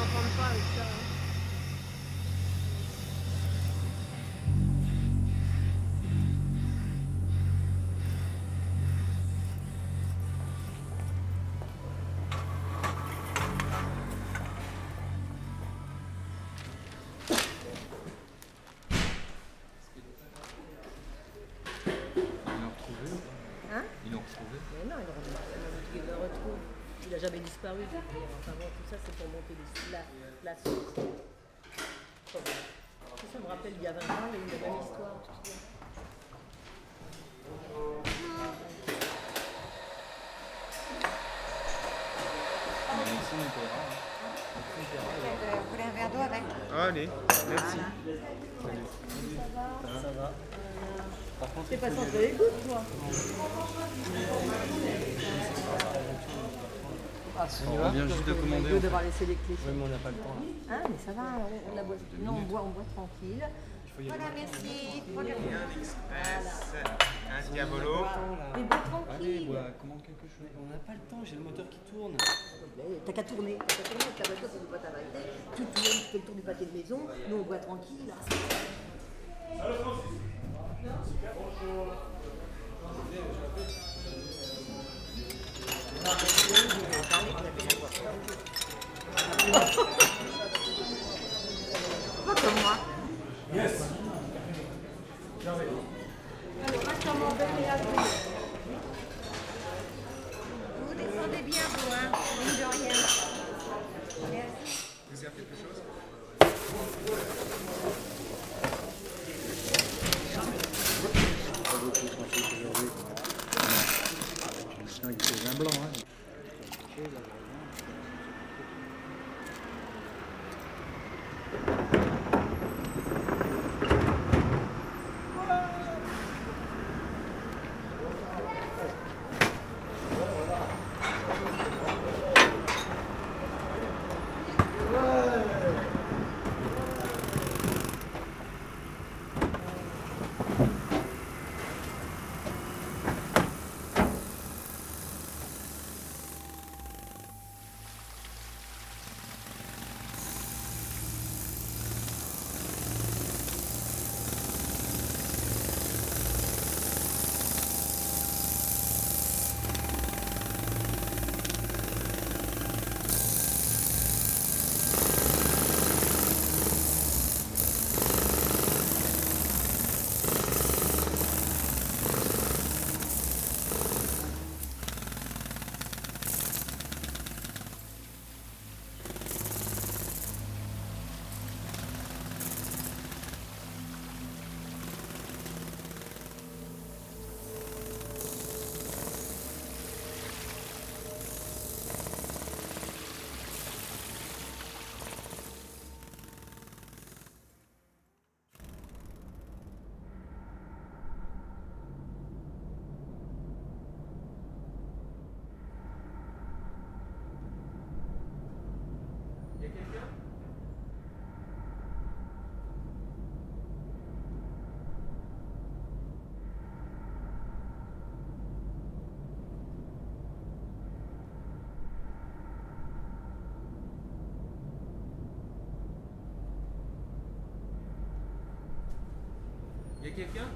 n'entendent pas avec ça. hein. Ils Hein? Ils l'ont retrouvé Mais non, il aurait dit qu'il le retrouve. Il n'a jamais disparu. Enfin bon, tout ça, c'est pour monter les- la, la. Ça, ça me rappelle il y a 20 ans, il y a eu la même histoire. Mais. Euh, Vous voulez un verre d'eau avec Allez, merci. Ça va Par contre, T'es pas centré les gouttes, toi Ah, on vient juste de commander. mieux d'avoir laissé les clés. Oui, mais on n'a pas le temps. là. Ah, mais ça va, on, on la boit. Non, on boit, on boit tranquille. Voilà, merci. Un express, un diabolo. Mais bois Allez, tranquille. bois, commande quelque chose. On n'a pas le temps, j'ai le moteur qui tourne. T'as qu'à tourner, t'as qu'à tourner, ta voiture, c'est du boîte à valider. Tu tournes, tu fais le tour du pâté de maison, nous on boit tranquille. Pas comme moi. Vous quelqu'un?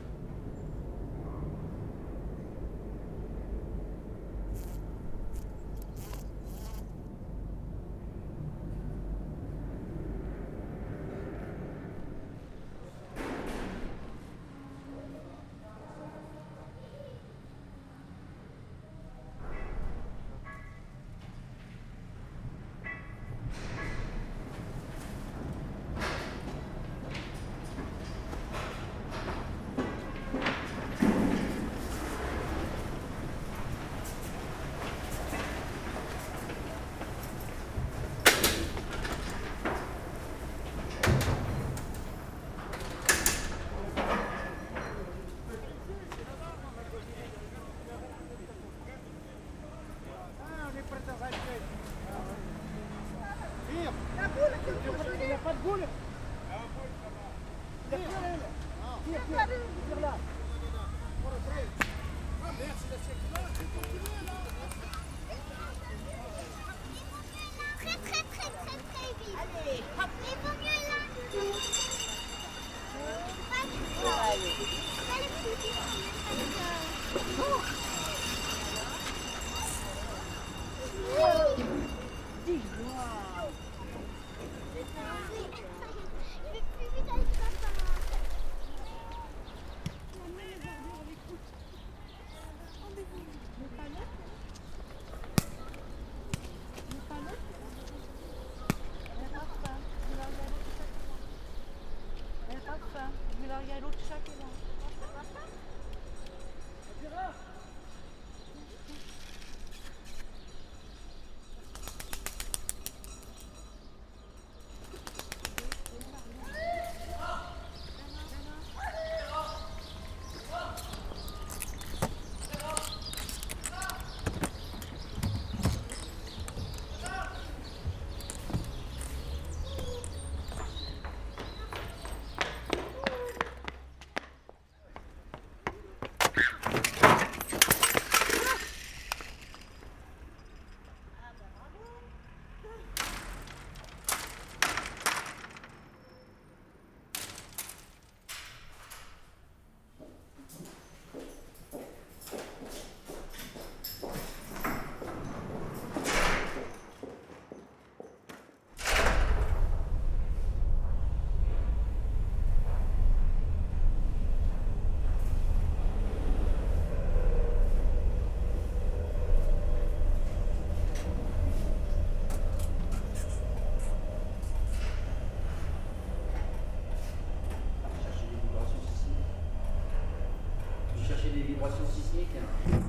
Гуля! Hein.